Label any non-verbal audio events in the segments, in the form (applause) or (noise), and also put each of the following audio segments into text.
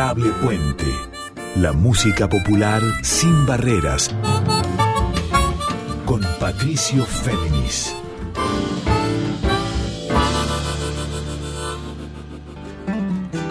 Puente. La música popular sin barreras. Con Patricio Féminis.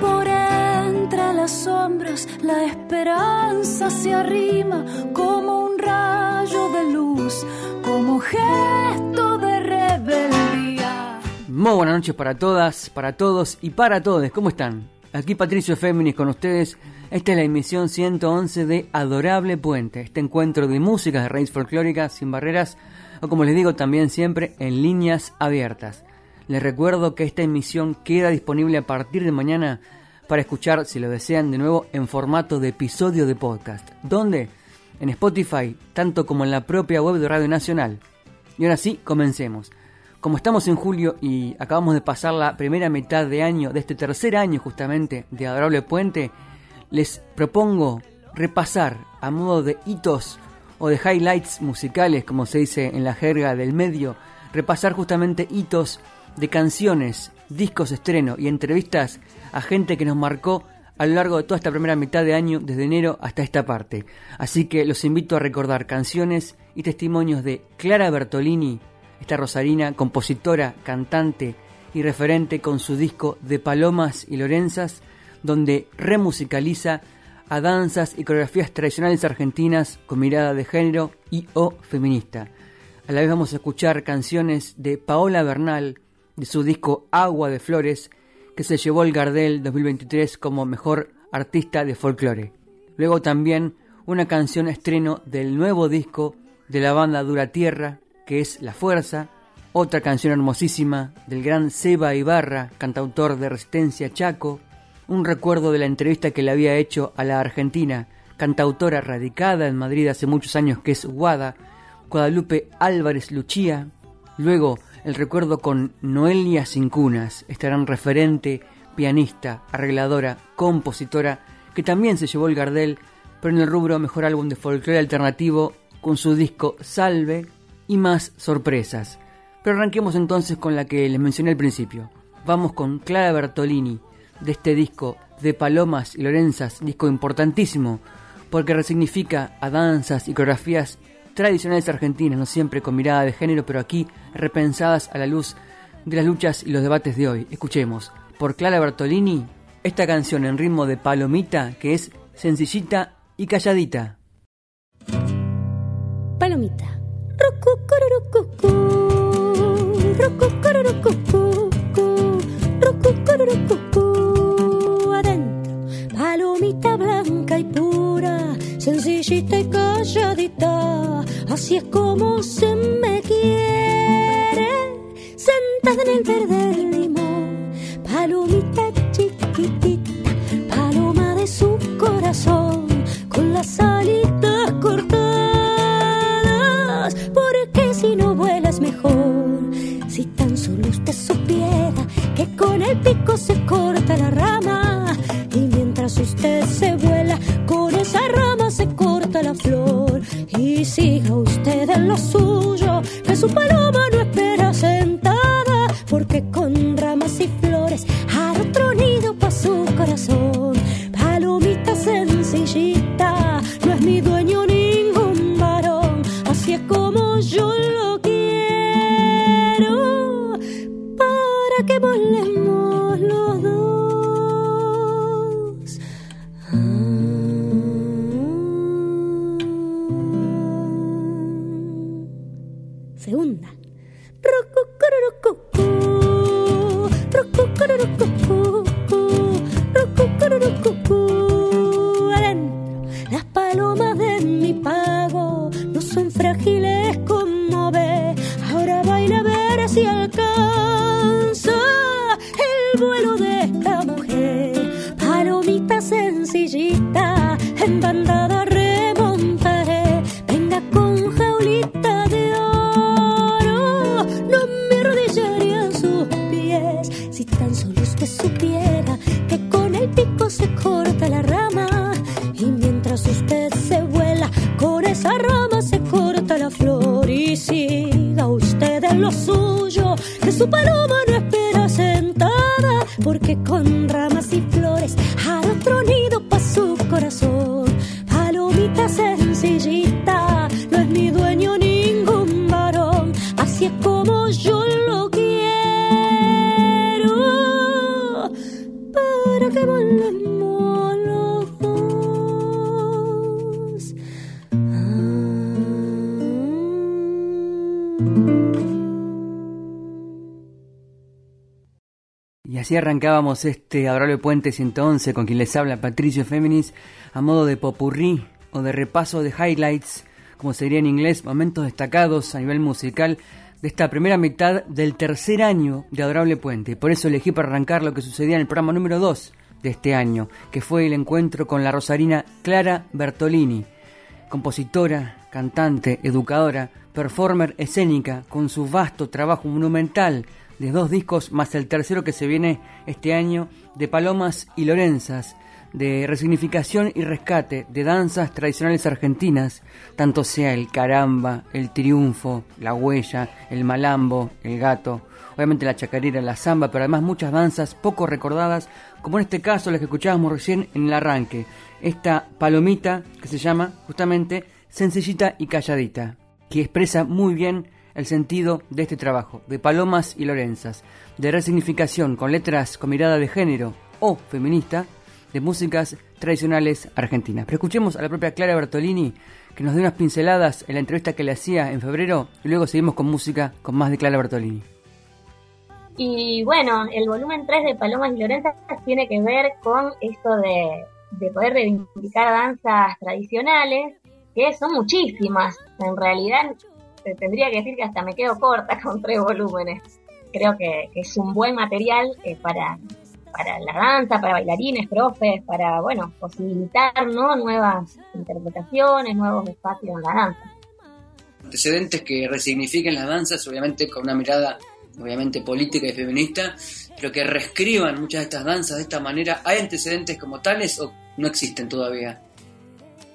Por entre las sombras la esperanza se arrima como un rayo de luz, como gesto de rebeldía. Muy buenas noches para todas, para todos y para todos. ¿Cómo están? Aquí Patricio Féminis con ustedes. Esta es la emisión 111 de Adorable Puente, este encuentro de músicas de raíz folclórica sin barreras, o como les digo también siempre, en líneas abiertas. Les recuerdo que esta emisión queda disponible a partir de mañana para escuchar, si lo desean, de nuevo en formato de episodio de podcast. ¿Dónde? En Spotify, tanto como en la propia web de Radio Nacional. Y ahora sí, comencemos. Como estamos en julio y acabamos de pasar la primera mitad de año, de este tercer año justamente, de Adorable Puente, les propongo repasar a modo de hitos o de highlights musicales, como se dice en la jerga del medio, repasar justamente hitos de canciones, discos estreno y entrevistas a gente que nos marcó a lo largo de toda esta primera mitad de año, desde enero hasta esta parte. Así que los invito a recordar canciones y testimonios de Clara Bertolini, esta rosarina, compositora, cantante y referente con su disco de Palomas y Lorenzas, donde remusicaliza a danzas y coreografías tradicionales argentinas con mirada de género y o feminista. A la vez vamos a escuchar canciones de Paola Bernal, de su disco Agua de Flores, que se llevó el Gardel 2023 como mejor artista de folclore. Luego también una canción estreno del nuevo disco de la banda Dura Tierra, que es La Fuerza, otra canción hermosísima del gran Seba Ibarra, cantautor de Resistencia Chaco, un recuerdo de la entrevista que le había hecho a la argentina, cantautora radicada en Madrid hace muchos años que es Guada, Guadalupe Álvarez Luchía, luego el recuerdo con Noelia Cincunas, esta gran referente, pianista, arregladora, compositora, que también se llevó el Gardel, pero en el rubro Mejor Álbum de Folclore Alternativo con su disco Salve y más sorpresas. Pero arranquemos entonces con la que les mencioné al principio. Vamos con Clara Bertolini, de este disco de Palomas y Lorenzas, disco importantísimo, porque resignifica a danzas y coreografías tradicionales argentinas, no siempre con mirada de género, pero aquí repensadas a la luz de las luchas y los debates de hoy. Escuchemos, por Clara Bertolini, esta canción en ritmo de palomita que es sencillita y calladita. Palomita. Adentro, palomita blanca y pura, sencillita y calladita, así es como se me quiere, sentada en el verde limón, palomita chiquitita, paloma de su corazón, con las alitas cortadas, si tan solo usted supiera que con el pico se corta la rama, y mientras usted se vuela, con esa rama se corta la flor, y siga usted en lo suyo, así arrancábamos este Adorable Puente 111 con quien les habla Patricio Féminis a modo de popurrí o de repaso de highlights, como sería en inglés, momentos destacados a nivel musical de esta primera mitad del tercer año de Adorable Puente. Por eso elegí para arrancar lo que sucedía en el programa número 2 de este año, que fue el encuentro con la rosarina Clara Bertolini, compositora, cantante, educadora, performer escénica, con su vasto trabajo monumental de dos discos, más el tercero que se viene este año, de Palomas y Lorenzas, de resignificación y rescate de danzas tradicionales argentinas, tanto sea el caramba, el triunfo, la huella, el malambo, el gato, obviamente la chacarera, la samba, pero además muchas danzas poco recordadas, como en este caso las que escuchábamos recién en el arranque, esta palomita que se llama justamente Sencillita y Calladita, que expresa muy bien el sentido de este trabajo, de Palomas y Lorenzas, de resignificación con letras con mirada de género o feminista, de músicas tradicionales argentinas. Pero escuchemos a la propia Clara Bertolini, que nos dio unas pinceladas en la entrevista que le hacía en febrero, y luego seguimos con música con más de Clara Bertolini. Y bueno, el volumen 3 de Palomas y Lorenzas tiene que ver con esto de, de poder reivindicar danzas tradicionales, que son muchísimas. En realidad, te tendría que decir que hasta me quedo corta (laughs) con tres volúmenes. Creo que, que es un buen material eh, para, para la danza, para bailarines, profes, para, bueno, posibilitar ¿no? nuevas interpretaciones, nuevos espacios en la danza. Antecedentes que resignifiquen las danzas, obviamente con una mirada obviamente política y feminista, pero que reescriban muchas de estas danzas de esta manera. ¿Hay antecedentes como tales o no existen todavía?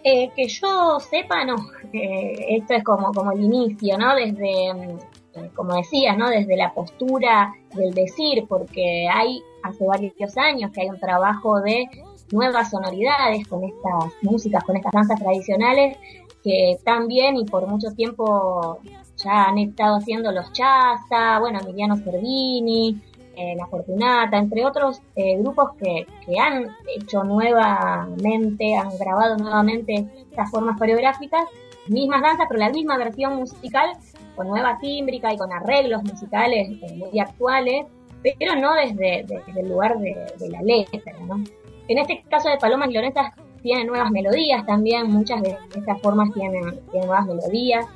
Eh, que yo sepa, no. Esto es como, como el inicio, ¿no? Desde, eh, como decías, ¿no? Desde la postura del decir, porque hay hace varios años que hay un trabajo de nuevas sonoridades con estas músicas, con estas danzas tradicionales que también y por mucho tiempo ya han estado haciendo los Chasta, bueno, Emiliano Cervini, eh, La Fortunata, entre otros eh, grupos que, que, han hecho nuevamente, han grabado nuevamente estas formas coreográficas, mismas danzas, pero la misma versión musical, con nueva tímbrica y con arreglos musicales eh, muy actuales, pero no desde, desde el lugar de, la letra, ¿no? En este caso de Palomas y Lorenzas tienen nuevas melodías también, muchas de estas formas tienen nuevas melodías,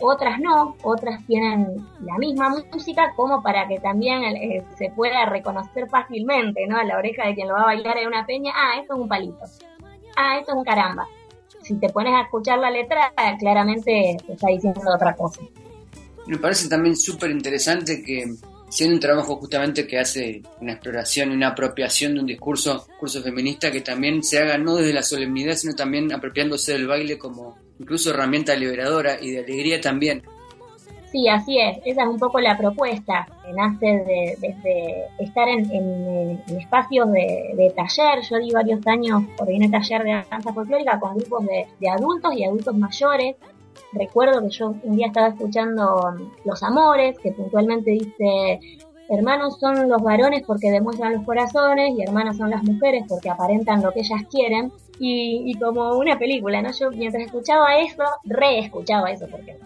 otras no, otras tienen la misma música como para que también eh, se pueda reconocer fácilmente, ¿no? A la oreja de quien lo va a bailar en una peña, ah, esto es un palito, ah, esto es un caramba. Si te pones a escuchar la letra, claramente te está diciendo otra cosa. Me parece también súper interesante que siendo un trabajo justamente que hace una exploración una apropiación de un discurso, discurso feminista que también se haga no desde la solemnidad, sino también apropiándose del baile como incluso herramienta liberadora y de alegría también. Sí, así es, esa es un poco la propuesta, que nace de, desde estar en, espacios de, taller, yo di varios años un taller de danza folclórica con grupos de adultos y adultos mayores, recuerdo que yo un día estaba escuchando Los Amores, que puntualmente dice, hermanos son los varones porque demuestran los corazones y hermanas son las mujeres porque aparentan lo que ellas quieren. Y, y como una película, ¿no? Yo mientras escuchaba eso, reescuchaba eso porque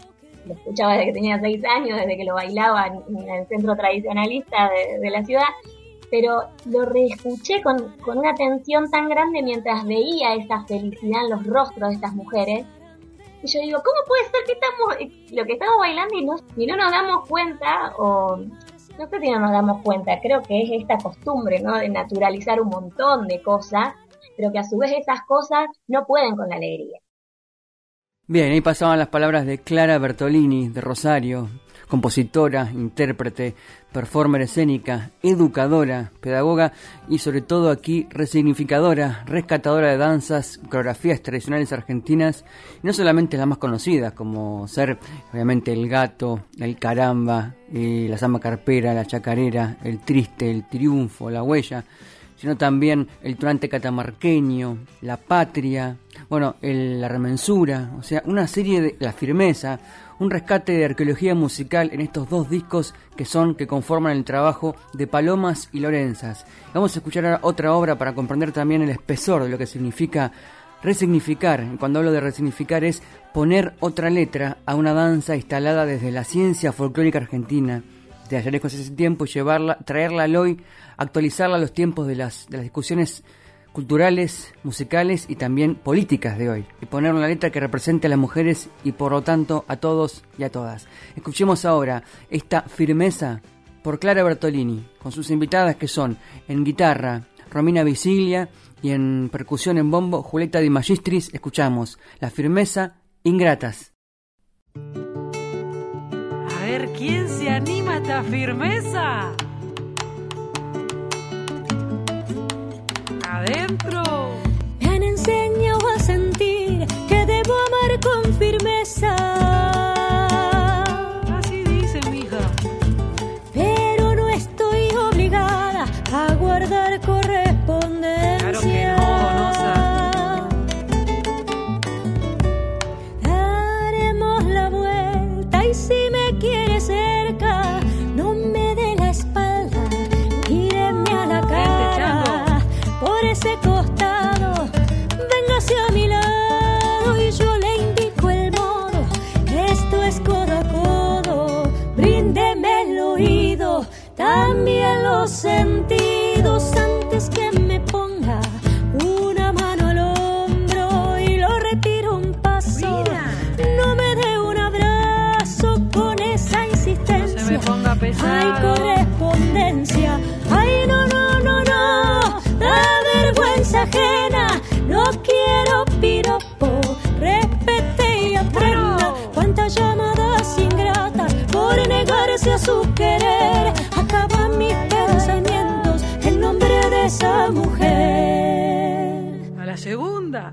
lo escuchaba desde que tenía seis años, desde que lo bailaba en el centro tradicionalista de, de la ciudad, pero lo reescuché con, con una atención tan grande mientras veía esa felicidad en los rostros de estas mujeres y yo digo, ¿cómo puede ser que estamos, lo que estamos bailando y no, y no nos damos cuenta, o no sé si no nos damos cuenta, creo que es esta costumbre, ¿no? De naturalizar un montón de cosas, pero que a su vez esas cosas no pueden con la alegría. Bien, ahí pasaban las palabras de Clara Bertolini, de Rosario, compositora, intérprete, performer escénica, educadora, pedagoga y sobre todo aquí resignificadora, rescatadora de danzas, coreografías tradicionales argentinas, y no solamente las más conocidas, como ser obviamente el gato, el caramba, eh, la samba carpera, la chacarera, el triste, el triunfo, la huella, sino también el turante catamarqueño, la patria, bueno, el, la remensura, o sea, una serie de la firmeza, un rescate de arqueología musical en estos dos discos que son, que conforman el trabajo de Palomas y Lorenzas. Vamos a escuchar ahora otra obra para comprender también el espesor de lo que significa resignificar. Cuando hablo de resignificar es poner otra letra a una danza instalada desde la ciencia folclórica argentina ayer con ese tiempo llevarla, traerla al hoy, actualizarla a los tiempos de las, de las discusiones culturales, musicales y también políticas de hoy, y poner una letra que represente a las mujeres y por lo tanto a todos y a todas. Escuchemos ahora esta firmeza por Clara Bertolini, con sus invitadas que son en guitarra Romina Visiglia y en percusión en bombo Julieta Di Magistris, escuchamos La firmeza ingratas. ¿Quién se anima a esta firmeza? adentro. Me han a sentir que debo amar con firmeza. Los sentidos antes que me ponga una mano al hombro y lo retiro un paso. No me dé un abrazo con esa insistencia. No se me ponga pesado. Hay correspondencia. A la segunda.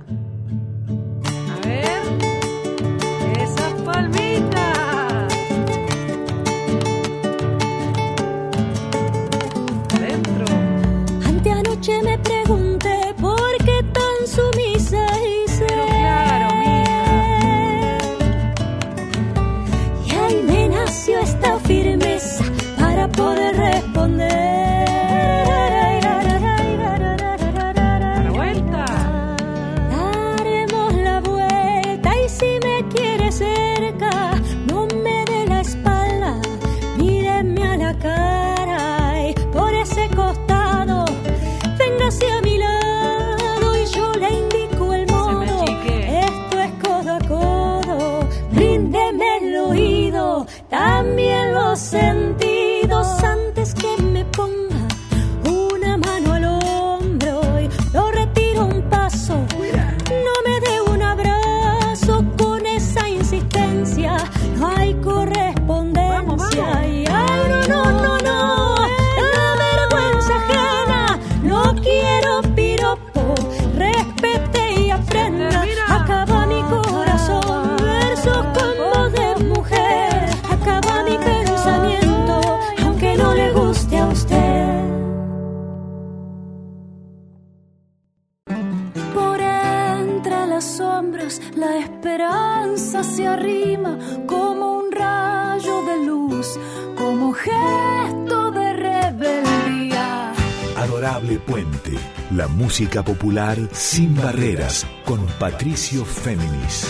Música popular sin barreras con Patricio Féminis.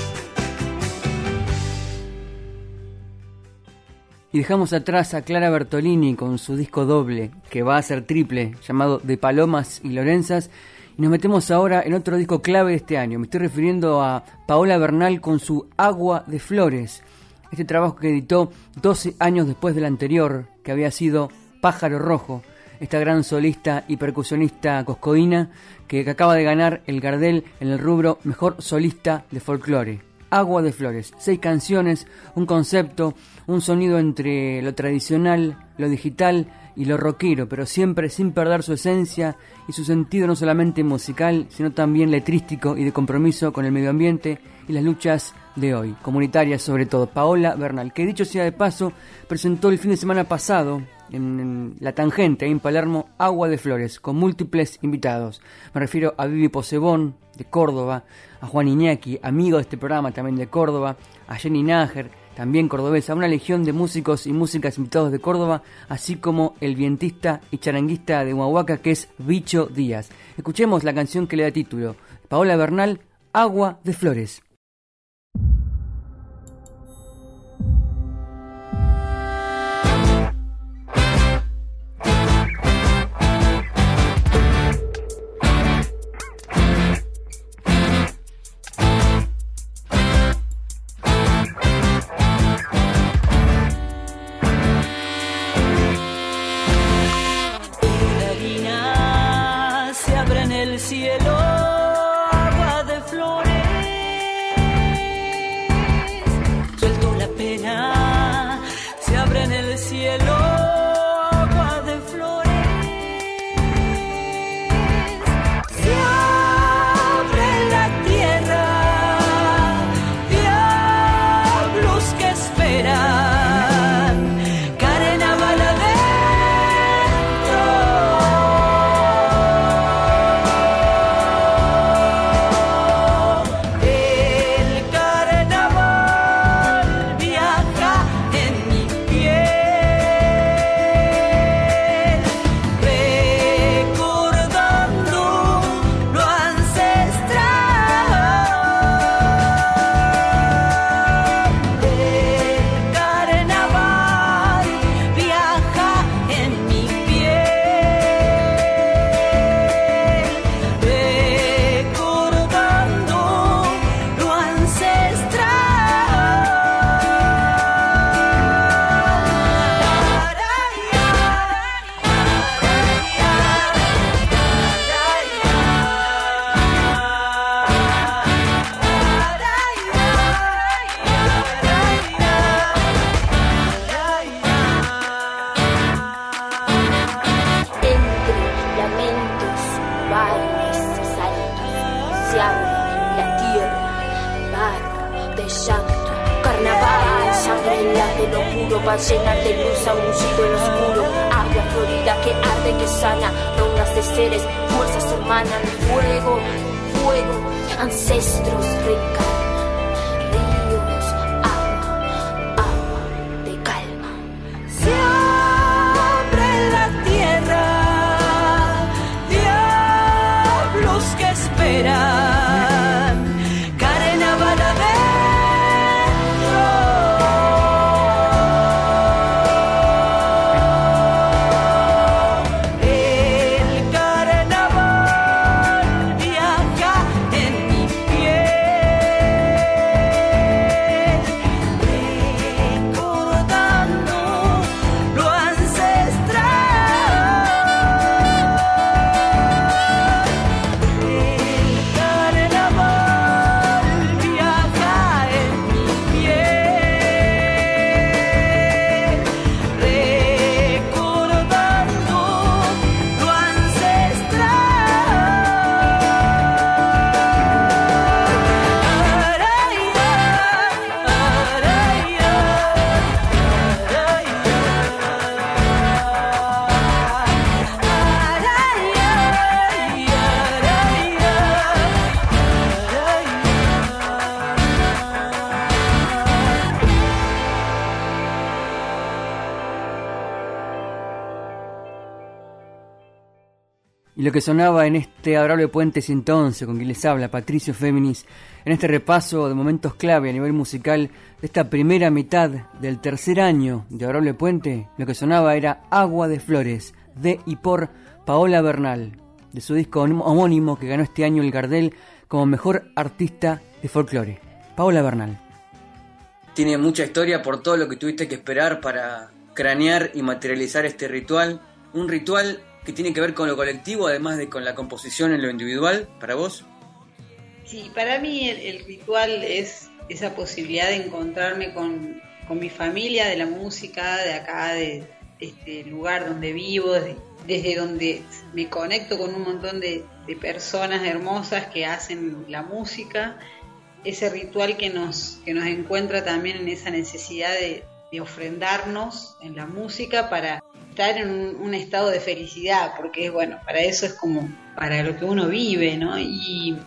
Y dejamos atrás a Clara Bertolini con su disco doble, que va a ser triple, llamado De Palomas y Lorenzas. Y nos metemos ahora en otro disco clave de este año. Me estoy refiriendo a Paola Bernal con su Agua de Flores. Este trabajo que editó 12 años después del anterior, que había sido Pájaro Rojo. Esta gran solista y percusionista coscoína que, acaba de ganar el Gardel en el rubro Mejor Solista de Folclore. Agua de Flores. Seis canciones, un concepto, un sonido entre lo tradicional, lo digital y lo rockero, pero siempre sin perder su esencia y su sentido no solamente musical, sino también letrístico y de compromiso con el medio ambiente y las luchas de hoy, comunitarias sobre todo. Paola Bernal, que dicho sea de paso, presentó el fin de semana pasado en, La Tangente, en Palermo, Agua de Flores, con múltiples invitados. Me refiero a Vivi Posebón, de Córdoba, a Juan Iñaki, amigo de este programa también de Córdoba, a Jenny Nájer, también cordobesa, una legión de músicos y músicas invitados de Córdoba, así como el vientista y charanguista de Huahuaca que es Bicho Díaz. Escuchemos la canción que le da título, Paola Bernal, Agua de Flores. Y lo que sonaba en este adorable puente 111 con quien les habla Patricio Féminis, en este repaso de momentos clave a nivel musical de esta primera mitad del tercer año de Adorable Puente, lo que sonaba era Agua de Flores, de y por Paola Bernal, de su disco homónimo que ganó este año el Gardel como mejor artista de folclore. Paola Bernal. Tiene mucha historia por todo lo que tuviste que esperar para cranear y materializar este ritual. Un ritual que tiene que ver con lo colectivo, además de con la composición en lo individual, para vos? Sí, para mí el, ritual es esa posibilidad de encontrarme con, mi familia, de la música, de acá, de este lugar donde vivo, desde donde me conecto con un montón de, personas hermosas que hacen la música, ese ritual que nos, que nos encuentra también en esa necesidad de, de ofrendarnos en la música para estar en un, estado de felicidad, porque bueno, para eso es como para lo que uno vive, ¿no? Y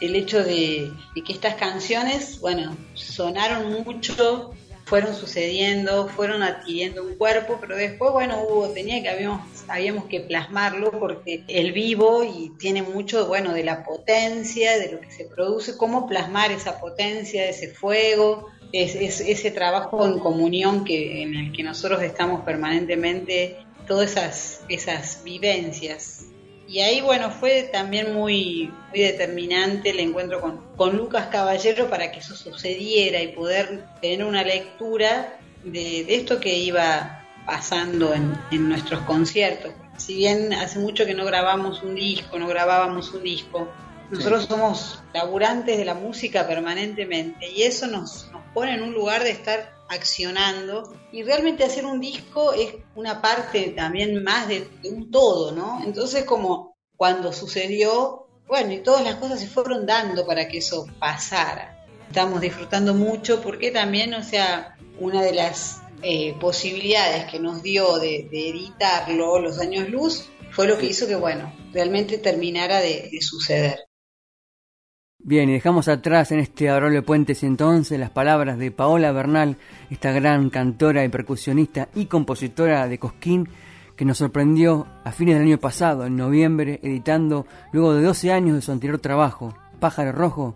el hecho de, que estas canciones, bueno, sonaron mucho fueron sucediendo, fueron adquiriendo un cuerpo, pero después, bueno, hubo, tenía que, habíamos, habíamos que plasmarlo porque el vivo y tiene mucho, bueno, de la potencia, de lo que se produce, cómo plasmar esa potencia, ese fuego, es, ese trabajo en comunión que, en el que nosotros estamos permanentemente, todas esas, esas vivencias. Y ahí, bueno, fue también muy, muy determinante el encuentro con, con Lucas Caballero para que eso sucediera y poder tener una lectura de, esto que iba pasando en, en, nuestros conciertos. Si bien hace mucho que no grabamos un disco, no grabábamos un disco, nosotros somos laburantes de la música permanentemente y eso nos pone en un lugar de estar accionando y realmente hacer un disco es una parte también más de, un todo, ¿no? Entonces como cuando sucedió, bueno, y todas las cosas se fueron dando para que eso pasara. Estamos disfrutando mucho porque también, o sea, una de las eh, posibilidades que nos dio de, editarlo, los años luz, fue lo que hizo que, bueno, realmente terminara de suceder. Bien, y dejamos atrás en este Adorable Puente entonces las palabras de Paola Bernal, esta gran cantora y percusionista y compositora de Cosquín, que nos sorprendió a fines del año pasado, en noviembre, editando, luego de 12 años de su anterior trabajo, Pájaro Rojo,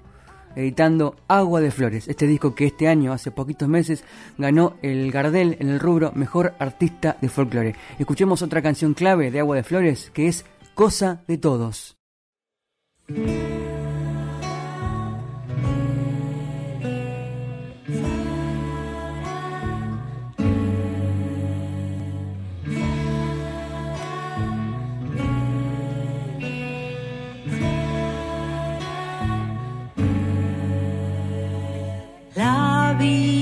editando Agua de Flores, este disco que este año, hace poquitos meses, ganó el Gardel en el rubro Mejor Artista de Folklore. Escuchemos otra canción clave de Agua de Flores, que es Cosa de Todos. Y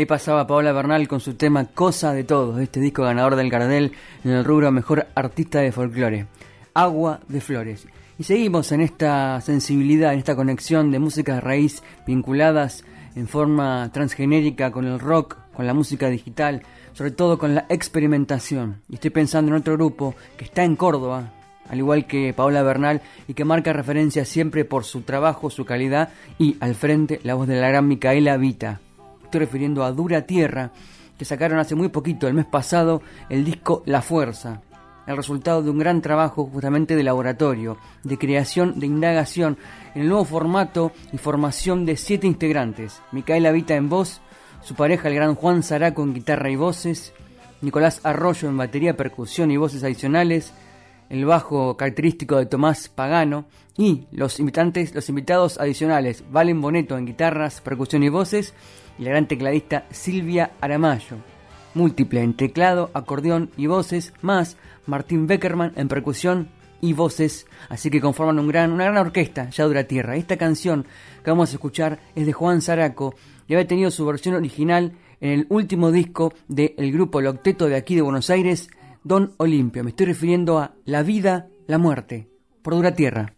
ahí pasaba Paola Bernal con su tema Cosa de Todos, este disco ganador del Gardel en el rubro Mejor Artista de Folclore, Agua de Flores. Y seguimos en esta sensibilidad, en esta conexión de músicas de raíz vinculadas en forma transgenérica con el rock, con la música digital, sobre todo con la experimentación. Y estoy pensando en otro grupo que está en Córdoba, al igual que Paola Bernal, y que marca referencia siempre por su trabajo, su calidad, y al frente la voz de la gran Micaela Vita. Estoy refiriendo a Dura Tierra, que sacaron hace muy poquito, el mes pasado, el disco La Fuerza, el resultado de un gran trabajo justamente de laboratorio, de creación, de indagación, en el nuevo formato y formación de siete integrantes. Micaela Vita en voz, su pareja el gran Juan Zaraco en guitarra y voces, Nicolás Arroyo en batería, percusión y voces adicionales, el bajo característico de Tomás Pagano y los invitantes, los invitados adicionales, Valen Boneto en guitarras, percusión y voces y la gran tecladista Silvia Aramayo. Múltiple en teclado, acordeón y voces, más Martín Beckerman en percusión y voces, así que conforman un gran, una gran orquesta, ya dura tierra. Esta canción que vamos a escuchar es de Juan Zaraco y había tenido su versión original en el último disco del grupo El Octeto de aquí de Buenos Aires, Don Olimpio. Me estoy refiriendo a La vida, la muerte, por dura tierra.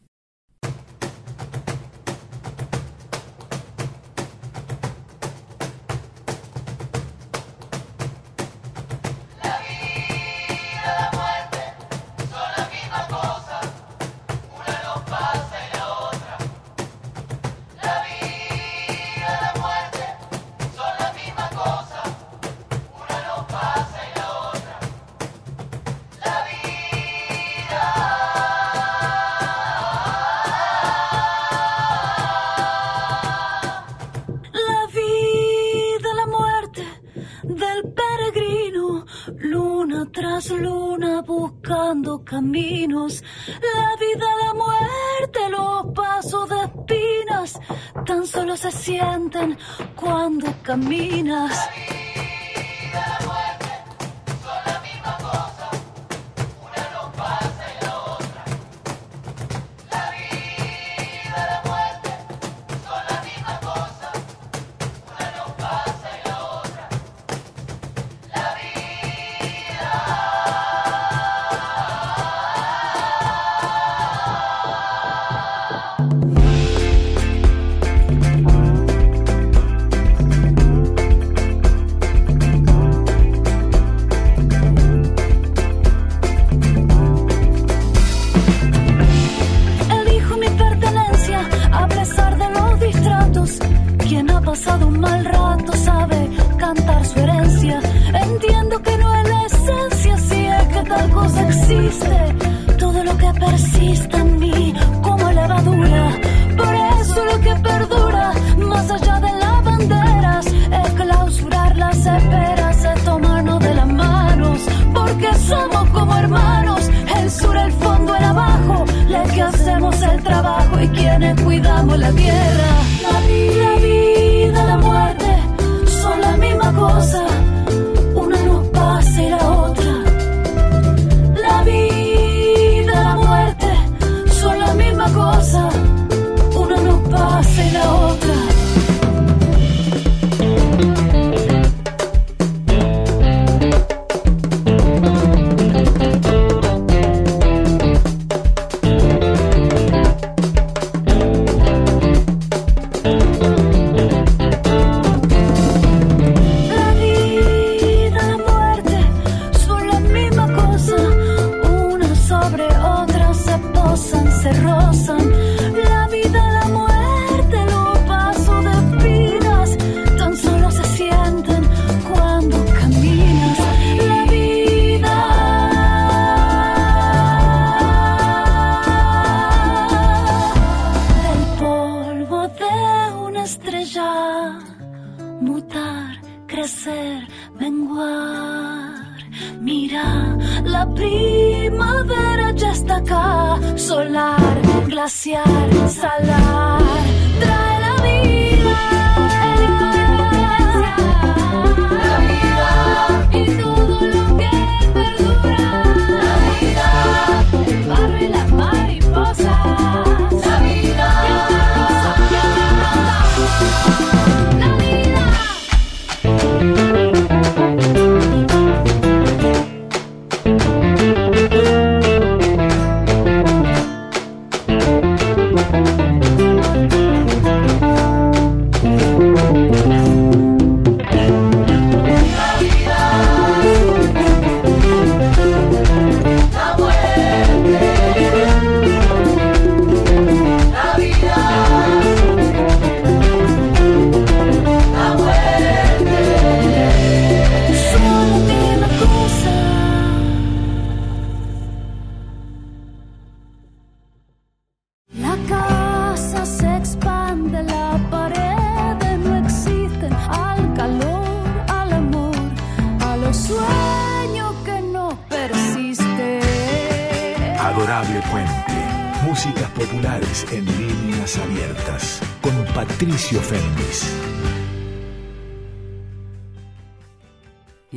la vida, la muerte, los pasos de espinas, tan solo se sienten cuando caminas.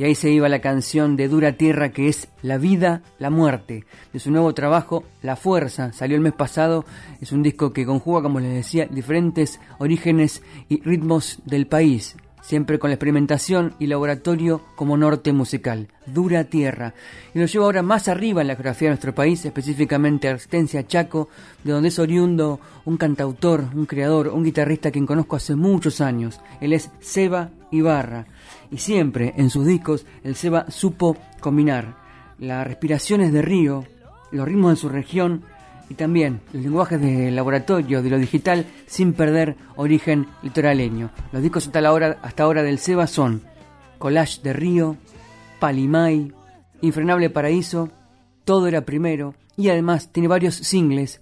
Ahí se iba la canción de Dura Tierra que es La vida, la muerte. De su nuevo trabajo, La Fuerza, salió el mes pasado. Es un disco que conjuga, como les decía, diferentes orígenes y ritmos del país. Siempre con la experimentación y laboratorio como norte musical. Dura Tierra. Y lo lleva ahora más arriba en la geografía de nuestro país, específicamente a Chaco, de donde es oriundo un cantautor, un creador, un guitarrista quien conozco hace muchos años. Él es Seba Ibarra y siempre en sus discos el Seba supo combinar las respiraciones de río, los ritmos de su región y también los lenguajes de laboratorio, de lo digital, sin perder origen litoraleño. Los discos hasta, la hora, ahora del Seba son Collage de Río, Palimay, Infrenable Paraíso, Todo era Primero y además tiene varios singles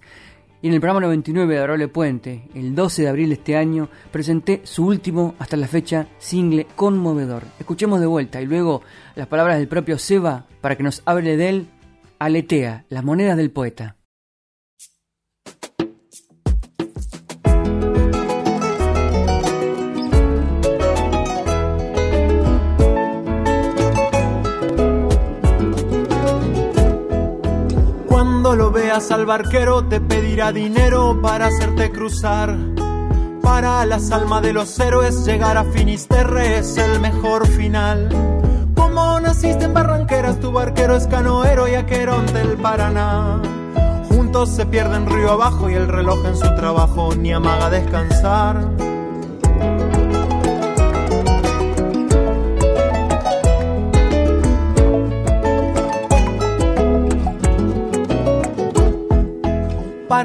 y en el programa 99 de Adorable Puente, el 12 de abril de este año, presenté su último, hasta la fecha, single conmovedor. Escuchemos de vuelta y luego las palabras del propio Seba para que nos hable de él, Aletea, las monedas del poeta. Al barquero te pedirá dinero para hacerte cruzar. Para las almas de los héroes llegar a Finisterre es el mejor final. Como naciste en Barranqueras, tu barquero es canoero y aquerón del Paraná. Juntos se pierden río abajo y el reloj en su trabajo ni amaga descansar.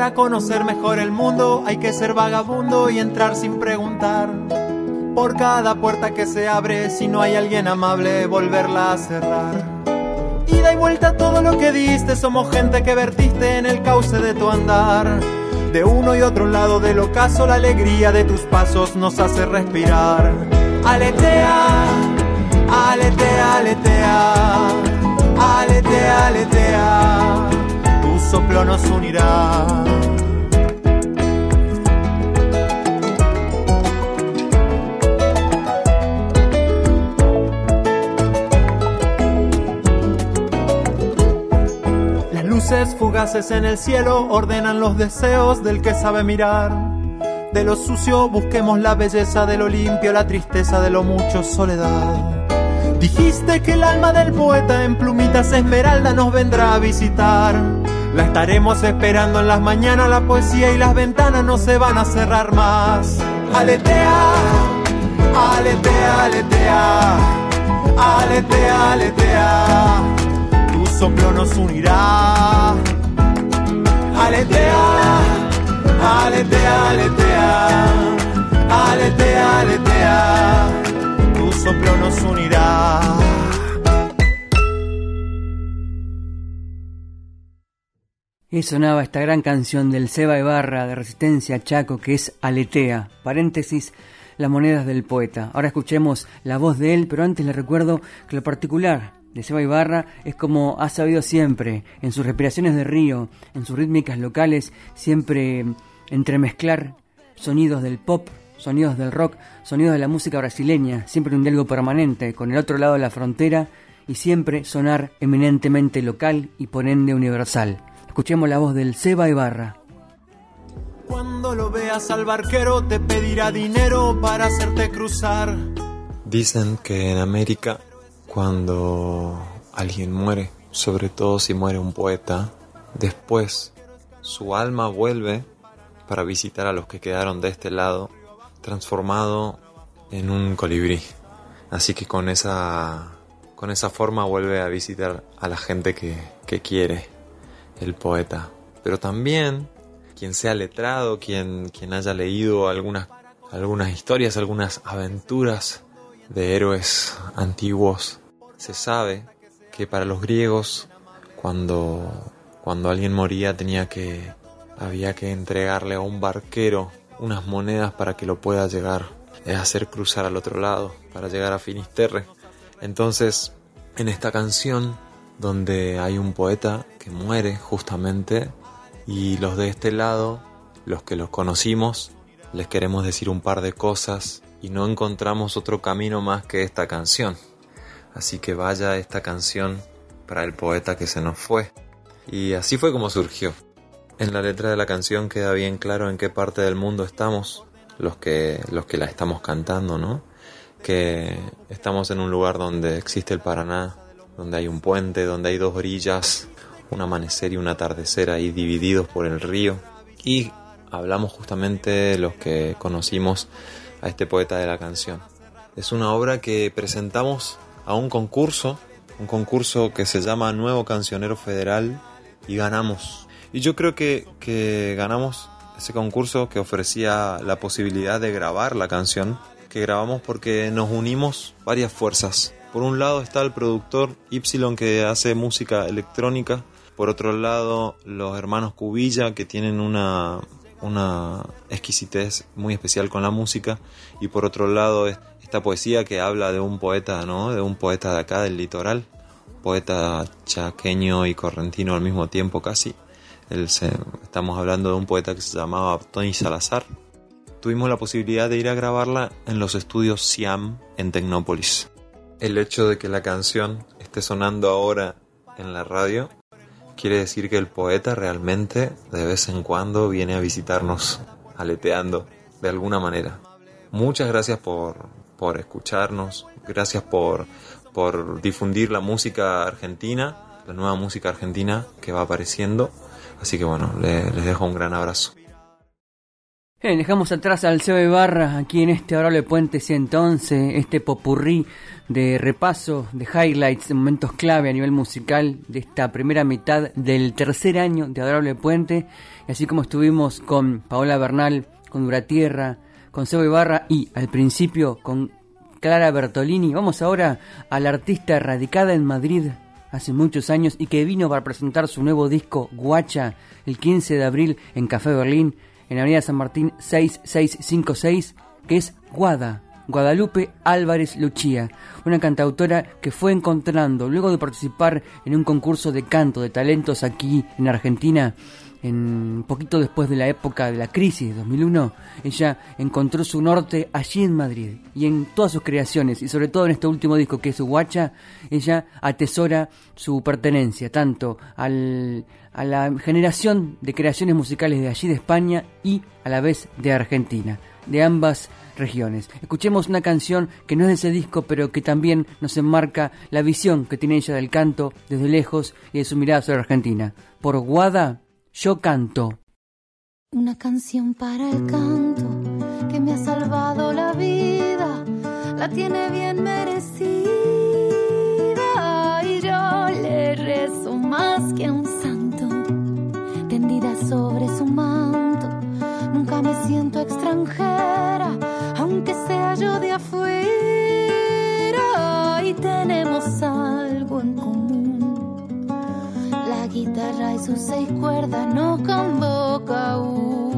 Para conocer mejor el mundo hay que ser vagabundo y entrar sin preguntar. Por cada puerta que se abre, si no hay alguien amable, volverla a cerrar. Ida y vuelta todo lo que diste, somos gente que vertiste en el cauce de tu andar. De uno y otro lado del ocaso, la alegría de tus pasos nos hace respirar. Aletea, aletea, aletea, aletea, aletea soplo nos unirá. Las luces fugaces en el cielo ordenan los deseos del que sabe mirar. De lo sucio busquemos la belleza de lo limpio, la tristeza de lo mucho soledad. Dijiste que el alma del poeta en plumitas esmeralda nos vendrá a visitar. La estaremos esperando en las mañanas, la poesía y las ventanas no se van a cerrar más. Aletea, aletea, aletea, aletea, aletea, tu soplo nos unirá. Aletea, aletea, aletea, aletea, aletea, tu soplo nos unirá. Y sonaba esta gran canción del Seba Ibarra de Resistencia Chaco que es Aletea, paréntesis, las monedas del poeta. Ahora escuchemos la voz de él, pero antes le recuerdo que lo particular de Seba Ibarra es como ha sabido siempre, en sus respiraciones de río, en sus rítmicas locales, siempre entremezclar sonidos del pop, sonidos del rock, sonidos de la música brasileña, siempre un diálogo permanente con el otro lado de la frontera y siempre sonar eminentemente local y por ende universal. Escuchemos la voz del Seba Ibarra. Cuando lo veas al barquero te pedirá dinero para hacerte cruzar. Dicen que en América cuando alguien muere, sobre todo si muere un poeta, después su alma vuelve para visitar a los que quedaron de este lado, transformado en un colibrí. Así que con esa, con esa forma vuelve a visitar a la gente que, que quiere el poeta, pero también quien sea letrado, quien, quien haya leído algunas, algunas historias, algunas aventuras de héroes antiguos, se sabe que para los griegos cuando, cuando alguien moría tenía que, había que entregarle a un barquero unas monedas para que lo pueda llegar a hacer cruzar al otro lado, para llegar a Finisterre. Entonces, en esta canción donde hay un poeta que muere justamente y los de este lado, los que los conocimos, les queremos decir un par de cosas y no encontramos otro camino más que esta canción. Así que vaya esta canción para el poeta que se nos fue. Y así fue como surgió. En la letra de la canción queda bien claro en qué parte del mundo estamos, los que, los que la estamos cantando, ¿no? Que estamos en un lugar donde existe el Paraná, donde hay un puente, donde hay dos orillas, un amanecer y un atardecer ahí divididos por el río. Y hablamos justamente los que conocimos a este poeta de la canción. Es una obra que presentamos a un concurso, un concurso que se llama Nuevo Cancionero Federal y ganamos. Y yo creo que, que ganamos ese concurso que ofrecía la posibilidad de grabar la canción, que grabamos porque nos unimos varias fuerzas. Por un lado está el productor Y que hace música electrónica, por otro lado los hermanos Cubilla que tienen una, una exquisitez muy especial con la música y por otro lado esta poesía que habla de un poeta, ¿no? De un poeta de acá del litoral, poeta chaqueño y correntino al mismo tiempo casi. estamos hablando de un poeta que se llamaba Tony Salazar. Tuvimos la posibilidad de ir a grabarla en los estudios Siam en Tecnópolis. El hecho de que la canción esté sonando ahora en la radio quiere decir que el poeta realmente de vez en cuando viene a visitarnos aleteando de alguna manera. Muchas gracias por, por escucharnos, gracias por, por difundir la música argentina, la nueva música argentina que va apareciendo. Así que bueno, les dejo un gran abrazo. Bien, dejamos atrás al CEO Barra aquí en este Adorable Puente 111, este popurrí de repaso, de highlights, de momentos clave a nivel musical de esta primera mitad del tercer año de Adorable Puente. Y así como estuvimos con Paola Bernal, con Duratierra, con Sebo Barra y al principio con Clara Bertolini, vamos ahora a la artista radicada en Madrid hace muchos años y que vino para presentar su nuevo disco Guacha el 15 de abril en Café Berlín en Avenida San Martín 6656, que es Guada, Guadalupe Álvarez Luchía, una cantautora que fue encontrando, luego de participar en un concurso de canto de talentos aquí en Argentina, en poquito después de la época de la crisis de 2001, ella encontró su norte allí en Madrid y en todas sus creaciones y sobre todo en este último disco que es Guacha, ella atesora su pertenencia tanto al, a la generación de creaciones musicales de allí de España y a la vez de Argentina, de ambas regiones. Escuchemos una canción que no es de ese disco, pero que también nos enmarca la visión que tiene ella del canto desde lejos y de su mirada sobre Argentina. Por Guada yo canto. Una canción para el canto que me ha salvado la vida, la tiene bien merecida y yo le rezo más que un sobre su manto. Nunca me siento extranjera, aunque sea yo de afuera y tenemos algo en común guitarra y sus seis cuerdas no convoca aún.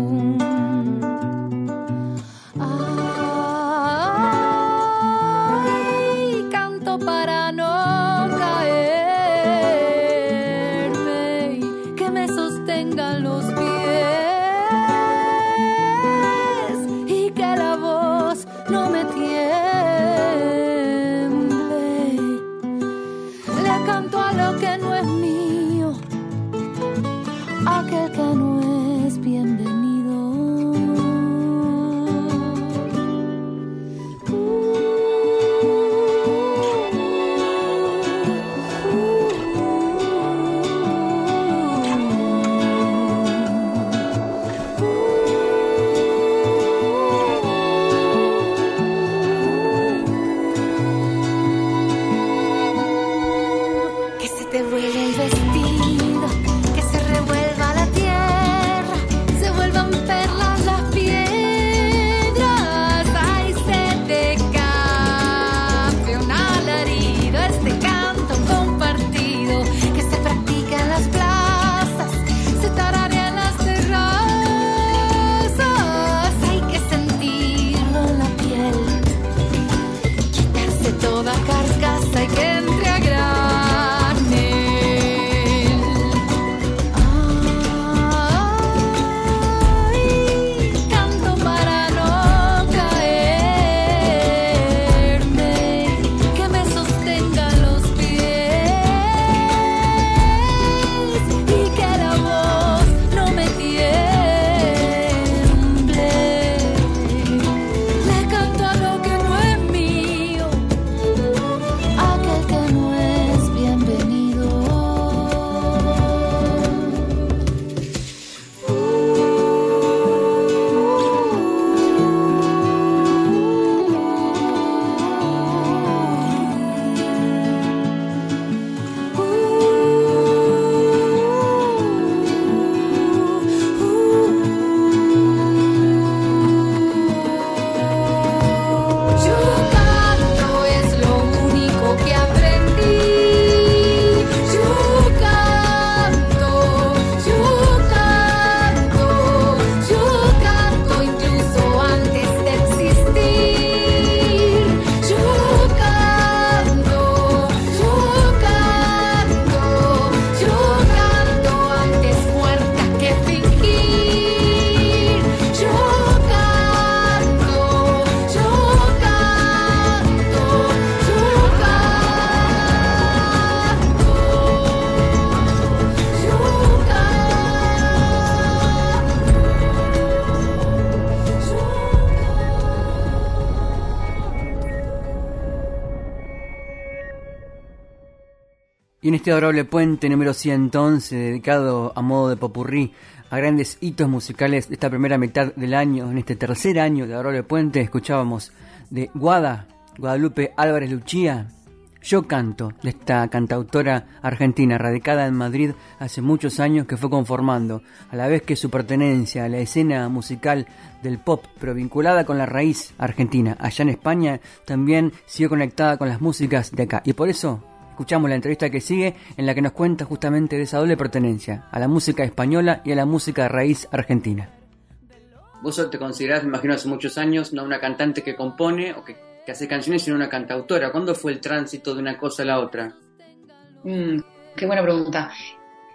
Este adorable puente número 111, dedicado a modo de popurrí a grandes hitos musicales de esta primera mitad del año, en este tercer año de adorable puente, escuchábamos de Guada, Guadalupe Álvarez Luchía, Yo Canto, de esta cantautora argentina radicada en Madrid hace muchos años que fue conformando, a la vez que su pertenencia a la escena musical del pop, pero vinculada con la raíz argentina, allá en España, también siguió conectada con las músicas de acá. Y por eso Escuchamos la entrevista que sigue en la que nos cuenta justamente de esa doble pertenencia, a la música española y a la música raíz argentina. Vos te considerás, me imagino, hace muchos años, no una cantante que compone o que, hace canciones, sino una cantautora. ¿Cuándo fue el tránsito de una cosa a la otra? Mm, qué buena pregunta.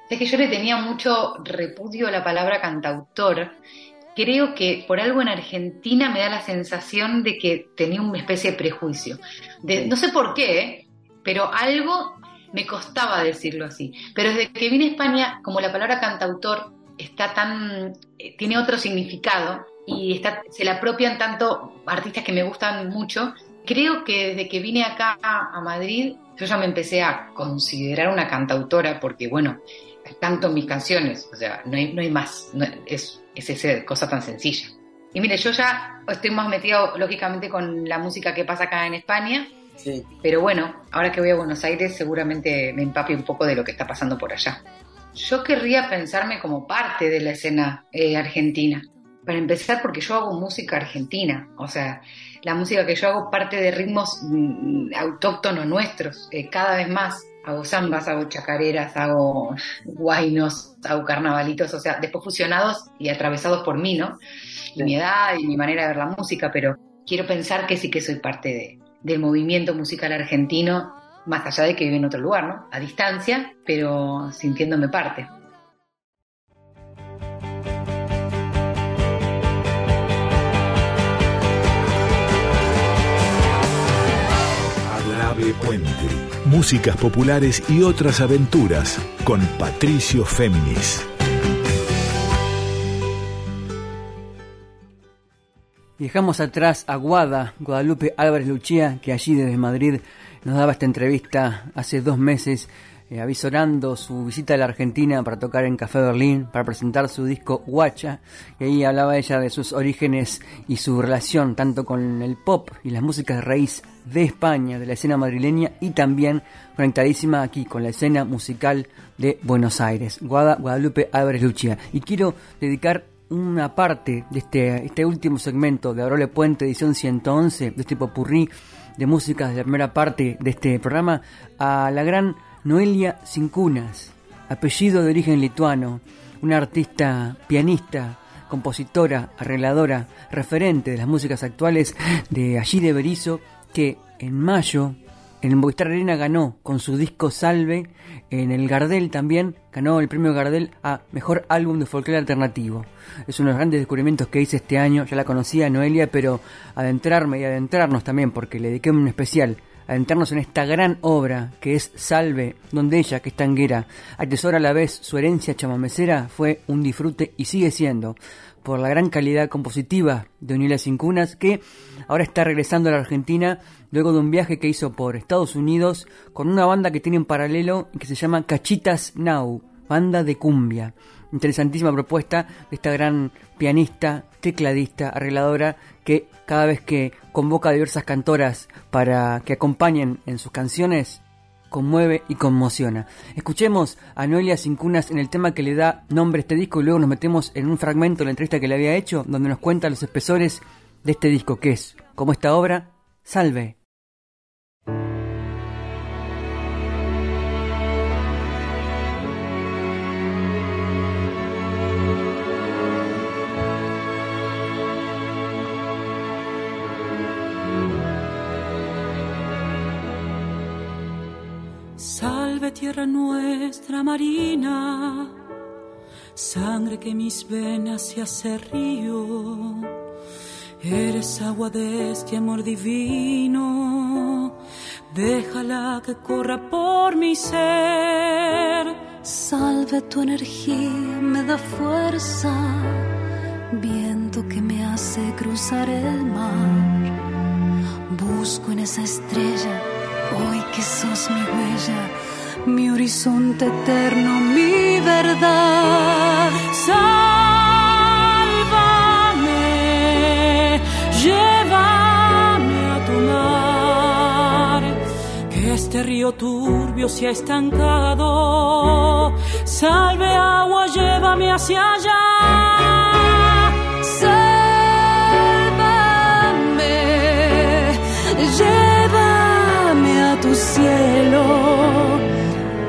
Es que yo le tenía mucho repudio a la palabra cantautor. Creo que por algo en Argentina me da la sensación de que tenía una especie de prejuicio. De, no sé por qué, ¿eh? Pero algo me costaba decirlo así. Pero desde que vine a España, como la palabra cantautor está tan, eh, tiene otro significado y se la apropian tanto artistas que me gustan mucho, creo que desde que vine acá a Madrid, yo ya me empecé a considerar una cantautora porque, bueno, canto mis canciones, o sea, no hay, no hay más, es, es esa cosa tan sencilla. Y mire, yo ya estoy más metido, lógicamente, con la música que pasa acá en España, pero bueno, ahora que voy a Buenos Aires seguramente me empape un poco de lo que está pasando por allá. Yo querría pensarme como parte de la escena eh, argentina. Para empezar, porque yo hago música argentina. O sea, la música que yo hago parte de ritmos mm, autóctonos nuestros, eh, cada vez más. Hago zambas, hago chacareras, hago guainos, hago carnavalitos, o sea, después fusionados y atravesados por mí, ¿no? Y mi edad y mi manera de ver la música, pero quiero pensar que sí que soy parte de, del movimiento musical argentino, más allá de que vive en otro lugar, ¿no? A distancia, pero sintiéndome parte. Puente. Músicas populares y otras aventuras con Patricio Féminis. Dejamos atrás a Guada, Guadalupe Álvarez Luchía, que allí desde Madrid nos daba esta entrevista hace dos meses, eh, avisorando su visita a la Argentina para tocar en Café Berlín, para presentar su disco Guacha, y ahí hablaba ella de sus orígenes y su relación tanto con el pop y las músicas de raíz de España, de la escena madrileña, y también conectadísima aquí con la escena musical de Buenos Aires. Guada, Guadalupe Álvarez Luchía. Y quiero dedicar una parte de este, este último segmento de Aurole Puente, edición 111, de este popurrí de músicas de la primera parte de este programa, a la gran Noelia Cincunas, apellido de origen lituano, una artista pianista, compositora, arregladora, referente de las músicas actuales de allí de Berizo, que en mayo en el Movistar Arena ganó con su disco Salve, en el Gardel también ganó el premio Gardel a Mejor Álbum de Folclore Alternativo. Es uno de los grandes descubrimientos que hice este año, ya la conocía Noelia, pero adentrarme y adentrarnos también, porque le dediqué un especial, adentrarnos en esta gran obra que es Salve, donde ella, que es tanguera, atesora a la vez su herencia chamamecera, fue un disfrute y sigue siendo por la gran calidad compositiva de Unila Cincunas, que ahora está regresando a la Argentina luego de un viaje que hizo por Estados Unidos con una banda que tiene en paralelo y que se llama Cachitas Now, banda de cumbia. Interesantísima propuesta de esta gran pianista, tecladista, arregladora, que cada vez que convoca a diversas cantoras para que acompañen en sus canciones, conmueve y conmociona. Escuchemos a Noelia Cincunas en el tema que le da nombre a este disco y luego nos metemos en un fragmento de la entrevista que le había hecho donde nos cuenta los espesores de este disco que es, como esta obra, Salve. Tierra nuestra marina, sangre que mis venas se hace río. Eres agua de este amor divino, déjala que corra por mi ser. Salve tu energía, me da fuerza, viento que me hace cruzar el mar. Busco en esa estrella, hoy que sos mi huella mi horizonte eterno, mi verdad. Sálvame, llévame a tu mar, que este río turbio se ha estancado. Salve agua, llévame hacia allá. Sálvame, llévame a tu cielo.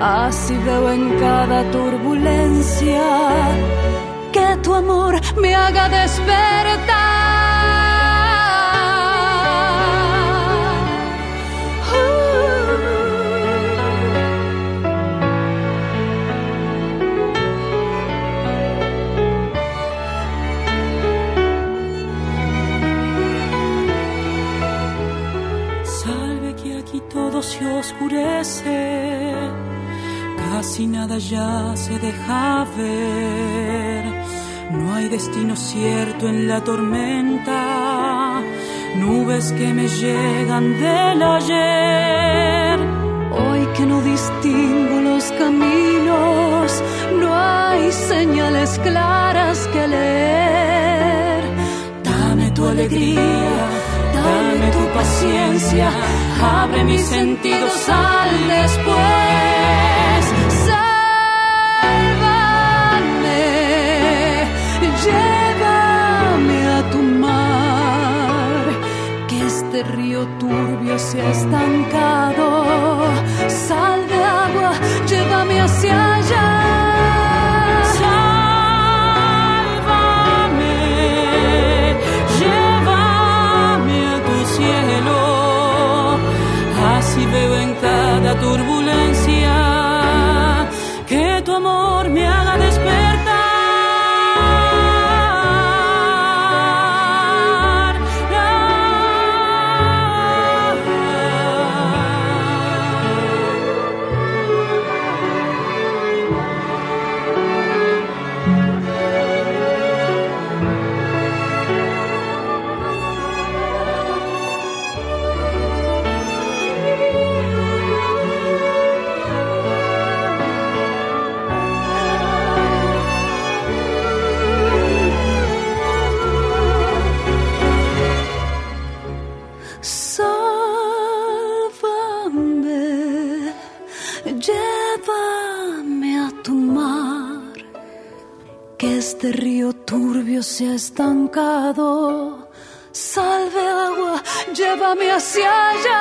Así veo en cada turbulencia que tu amor me haga despertar. Deja ver. No hay destino cierto en la tormenta, nubes que me llegan del ayer. Hoy que no distingo los caminos, no hay señales claras que leer. Dame tu alegría, dame tu paciencia, abre mis sentidos al después. Este río turbio se ha estancado. Sal de agua, llévame hacia allá. Estancado. Salve agua, llévame hacia allá.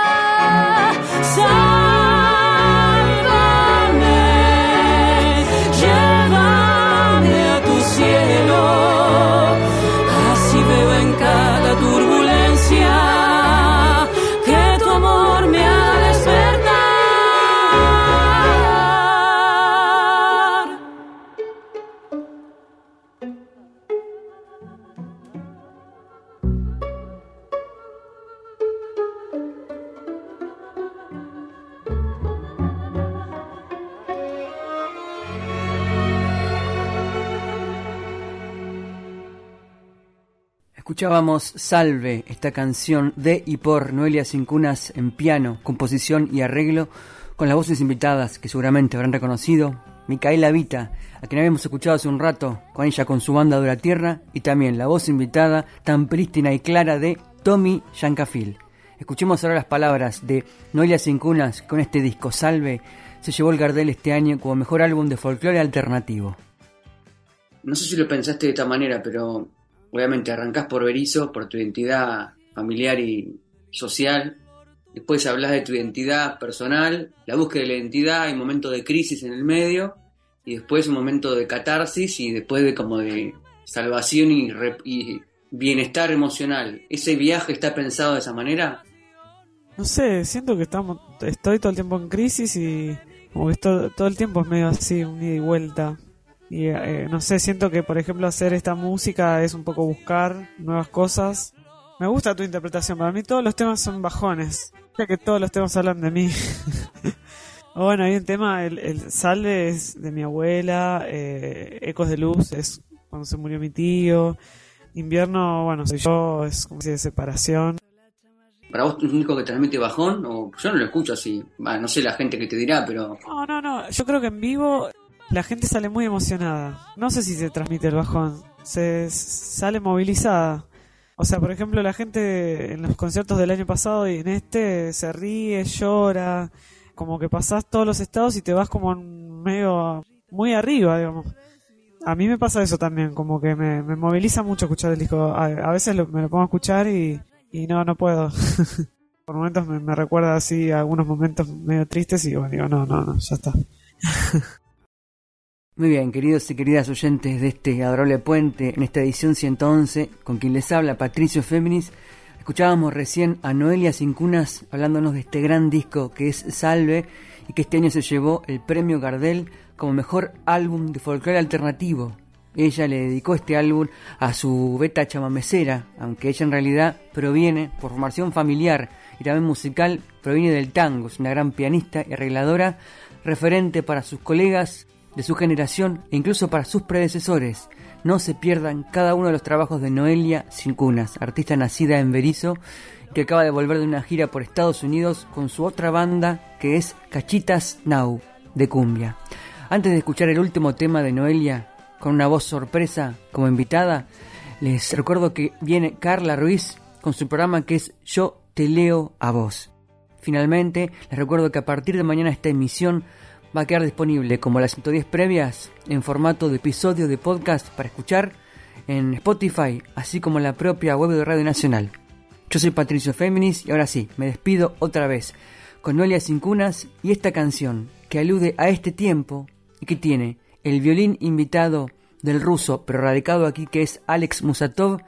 Escuchábamos Salve, esta canción de y por Noelia Cincunas en piano, composición y arreglo, con las voces invitadas que seguramente habrán reconocido, Micaela Vita, a quien habíamos escuchado hace un rato, con ella con su banda de la Tierra, y también la voz invitada tan prístina y clara de Tommy Yancafil. Escuchemos ahora las palabras de Noelia Cincunas con este disco Salve, se llevó el Gardel este año como mejor álbum de folclore alternativo. No sé si lo pensaste de esta manera, pero obviamente arrancás por Berizo, por tu identidad familiar y social. Después hablas de tu identidad personal, la búsqueda de la identidad, hay un momento de crisis en el medio, y después un momento de catarsis y después de como de salvación y, re- y bienestar emocional. ¿Ese viaje está pensado de esa manera? No sé, siento que estamos, estoy todo el tiempo en crisis y todo el tiempo es medio así, un ida y vuelta. Y eh, no sé, siento que por ejemplo hacer esta música es un poco buscar nuevas cosas. Me gusta tu interpretación, para mí todos los temas son bajones. Ya que todos los temas hablan de mí. (laughs) Bueno, hay un tema, el, el Salve es de mi abuela, eh, Ecos de Luz es cuando se murió mi tío, Invierno, bueno, soy yo, es como si de separación. ¿Para vos es un disco que transmite bajón? O yo no lo escucho así. No sé la gente que te dirá, pero. No, no, no. Yo creo que en vivo la gente sale muy emocionada. No sé si se transmite el bajón. Se sale movilizada. O sea, por ejemplo, la gente en los conciertos del año pasado y en este se ríe, llora, como que pasás todos los estados y te vas como medio muy arriba, digamos. A mí me pasa eso también, como que me, moviliza mucho escuchar el disco. A, veces me lo pongo a escuchar y, no, no puedo. (laughs) por momentos me, recuerda así algunos momentos medio tristes y bueno, digo, no, no, no, ya está. (laughs) Muy bien, queridos y queridas oyentes de este adorable puente, en esta edición 111, con quien les habla Patricio Féminis, escuchábamos recién a Noelia Cincunas hablándonos de este gran disco que es Salve y que este año se llevó el premio Gardel como mejor álbum de folclore alternativo. Ella le dedicó este álbum a su beta chamamecera, aunque ella en realidad proviene, por formación familiar y también musical, proviene del tango, es una gran pianista y arregladora, referente para sus colegas de su generación e incluso para sus predecesores. No se pierdan cada uno de los trabajos de Noelia Cincunas, artista nacida en Berizo, que acaba de volver de una gira por Estados Unidos con su otra banda que es Cachitas Now de Cumbia. Antes de escuchar el último tema de Noelia con una voz sorpresa como invitada, les recuerdo que viene Carla Ruiz con su programa que es Yo te leo a vos. Finalmente, les recuerdo que a partir de mañana esta emisión va a quedar disponible como las 110 previas en formato de episodio de podcast para escuchar en Spotify, así como en la propia web de Radio Nacional. Yo soy Patricio Féminis y ahora sí, me despido otra vez con Noelia Cincunas y esta canción que alude a este tiempo y que tiene el violín invitado del ruso pero radicado aquí que es Alex Musatov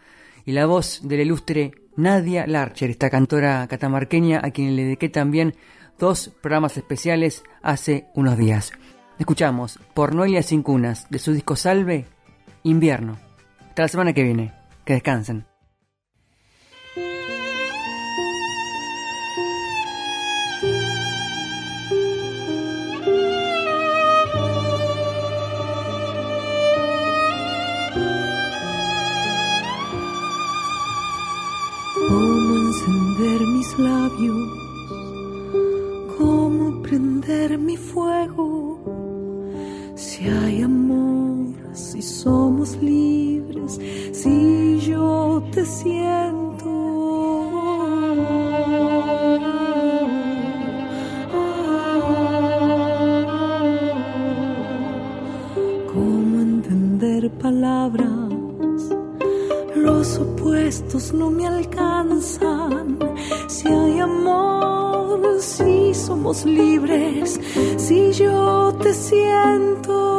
y la voz del ilustre Nadia Larcher, esta cantora catamarqueña a quien le dediqué también dos programas especiales hace unos días. Escuchamos por Noelia Sin Cunas de su disco Salve, Invierno. Hasta la semana que viene. Que descansen. ¿Cómo encender mis labios? Mi fuego. Si hay amor, si somos libres, si yo te siento. ¿Cómo entender palabras? Los opuestos no me alcanzan. Si hay amor, si somos libres, si yo te siento.